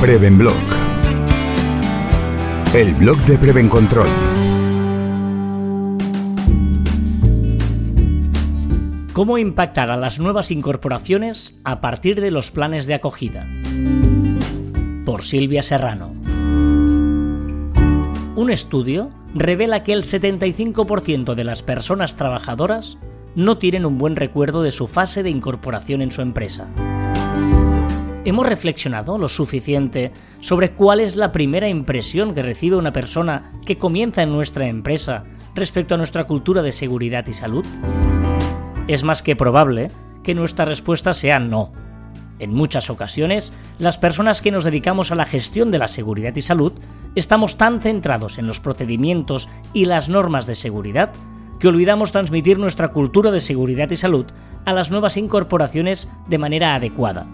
Prevenblog. El blog de Prevencontrol. ¿Cómo impactar a las nuevas incorporaciones a partir de los planes de acogida? Por Silvia Serrano. Un estudio revela que el 75% de las personas trabajadoras no tienen un buen recuerdo de su fase de incorporación en su empresa. ¿Hemos reflexionado lo suficiente sobre cuál es la primera impresión que recibe una persona que comienza en nuestra empresa respecto a nuestra cultura de seguridad y salud? Es más que probable que nuestra respuesta sea no. En muchas ocasiones, las personas que nos dedicamos a la gestión de la seguridad y salud estamos tan centrados en los procedimientos y las normas de seguridad que olvidamos transmitir nuestra cultura de seguridad y salud a las nuevas incorporaciones de manera adecuada.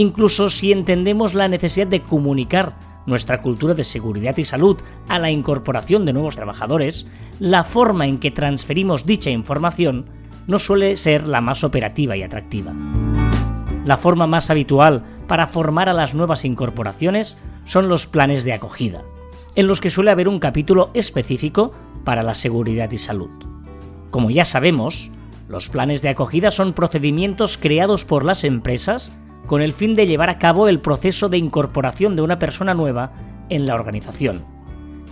Incluso si entendemos la necesidad de comunicar nuestra cultura de seguridad y salud a la incorporación de nuevos trabajadores, la forma en que transferimos dicha información no suele ser la más operativa y atractiva. La forma más habitual para formar a las nuevas incorporaciones son los planes de acogida, en los que suele haber un capítulo específico para la seguridad y salud. Como ya sabemos, los planes de acogida son procedimientos creados por las empresas con el fin de llevar a cabo el proceso de incorporación de una persona nueva en la organización.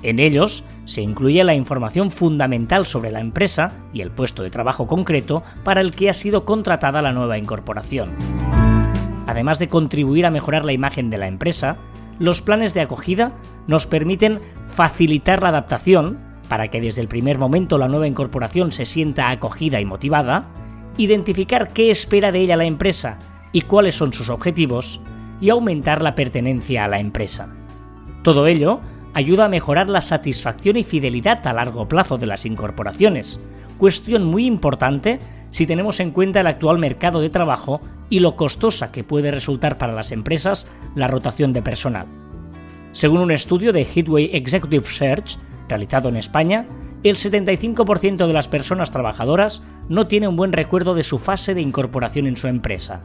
En ellos se incluye la información fundamental sobre la empresa y el puesto de trabajo concreto para el que ha sido contratada la nueva incorporación. Además de contribuir a mejorar la imagen de la empresa, los planes de acogida nos permiten facilitar la adaptación para que desde el primer momento la nueva incorporación se sienta acogida y motivada, identificar qué espera de ella la empresa y cuáles son sus objetivos, y aumentar la pertenencia a la empresa. Todo ello ayuda a mejorar la satisfacción y fidelidad a largo plazo de las incorporaciones, cuestión muy importante si tenemos en cuenta el actual mercado de trabajo y lo costosa que puede resultar para las empresas la rotación de personal. Según un estudio de Hitway Executive Search, realizado en España, el 75% de las personas trabajadoras no tiene un buen recuerdo de su fase de incorporación en su empresa.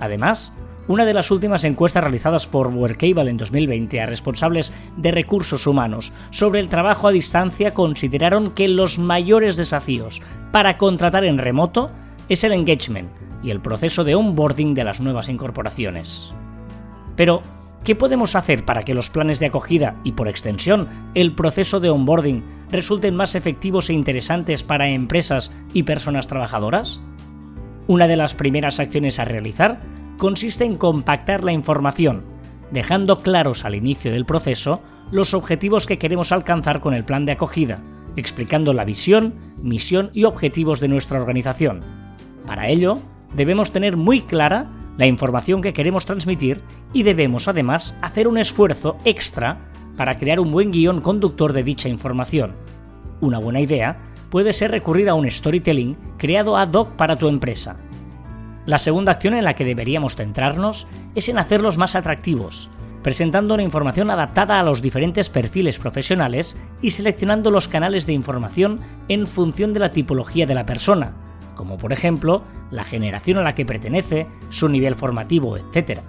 Además, una de las últimas encuestas realizadas por Workable en 2020 a responsables de recursos humanos sobre el trabajo a distancia consideraron que los mayores desafíos para contratar en remoto es el engagement y el proceso de onboarding de las nuevas incorporaciones. Pero, ¿qué podemos hacer para que los planes de acogida y por extensión el proceso de onboarding resulten más efectivos e interesantes para empresas y personas trabajadoras? Una de las primeras acciones a realizar consiste en compactar la información, dejando claros al inicio del proceso los objetivos que queremos alcanzar con el plan de acogida, explicando la visión, misión y objetivos de nuestra organización. Para ello, debemos tener muy clara la información que queremos transmitir y debemos además hacer un esfuerzo extra para crear un buen guion conductor de dicha información. Una buena idea puede ser recurrir a un storytelling creado ad hoc para tu empresa. La segunda acción en la que deberíamos centrarnos es en hacerlos más atractivos, presentando una información adaptada a los diferentes perfiles profesionales y seleccionando los canales de información en función de la tipología de la persona, como por ejemplo la generación a la que pertenece, su nivel formativo, etc.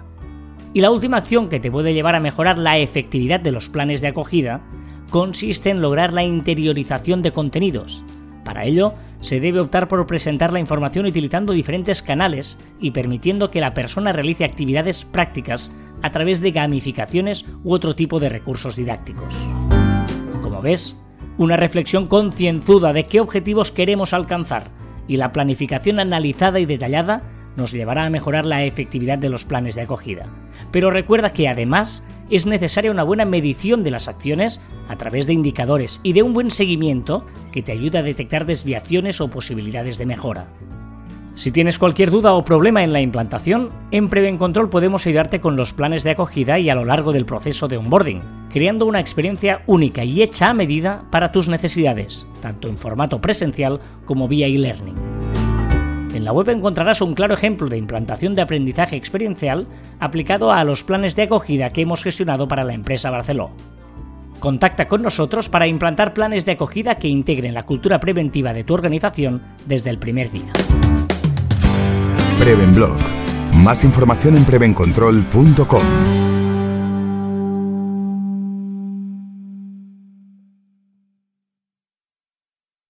Y la última acción que te puede llevar a mejorar la efectividad de los planes de acogida consiste en lograr la interiorización de contenidos. Para ello, se debe optar por presentar la información utilizando diferentes canales y permitiendo que la persona realice actividades prácticas a través de gamificaciones u otro tipo de recursos didácticos. Como ves, una reflexión concienzuda de qué objetivos queremos alcanzar y la planificación analizada y detallada nos llevará a mejorar la efectividad de los planes de acogida. Pero recuerda que además es necesaria una buena medición de las acciones a través de indicadores y de un buen seguimiento que te ayude a detectar desviaciones o posibilidades de mejora. Si tienes cualquier duda o problema en la implantación, en Prevencontrol podemos ayudarte con los planes de acogida y a lo largo del proceso de onboarding, creando una experiencia única y hecha a medida para tus necesidades, tanto en formato presencial como vía e-learning. En la web encontrarás un claro ejemplo de implantación de aprendizaje experiencial aplicado a los planes de acogida que hemos gestionado para la empresa Barceló. Contacta con nosotros para implantar planes de acogida que integren la cultura preventiva de tu organización desde el primer día. Más información en prevencontrol.com.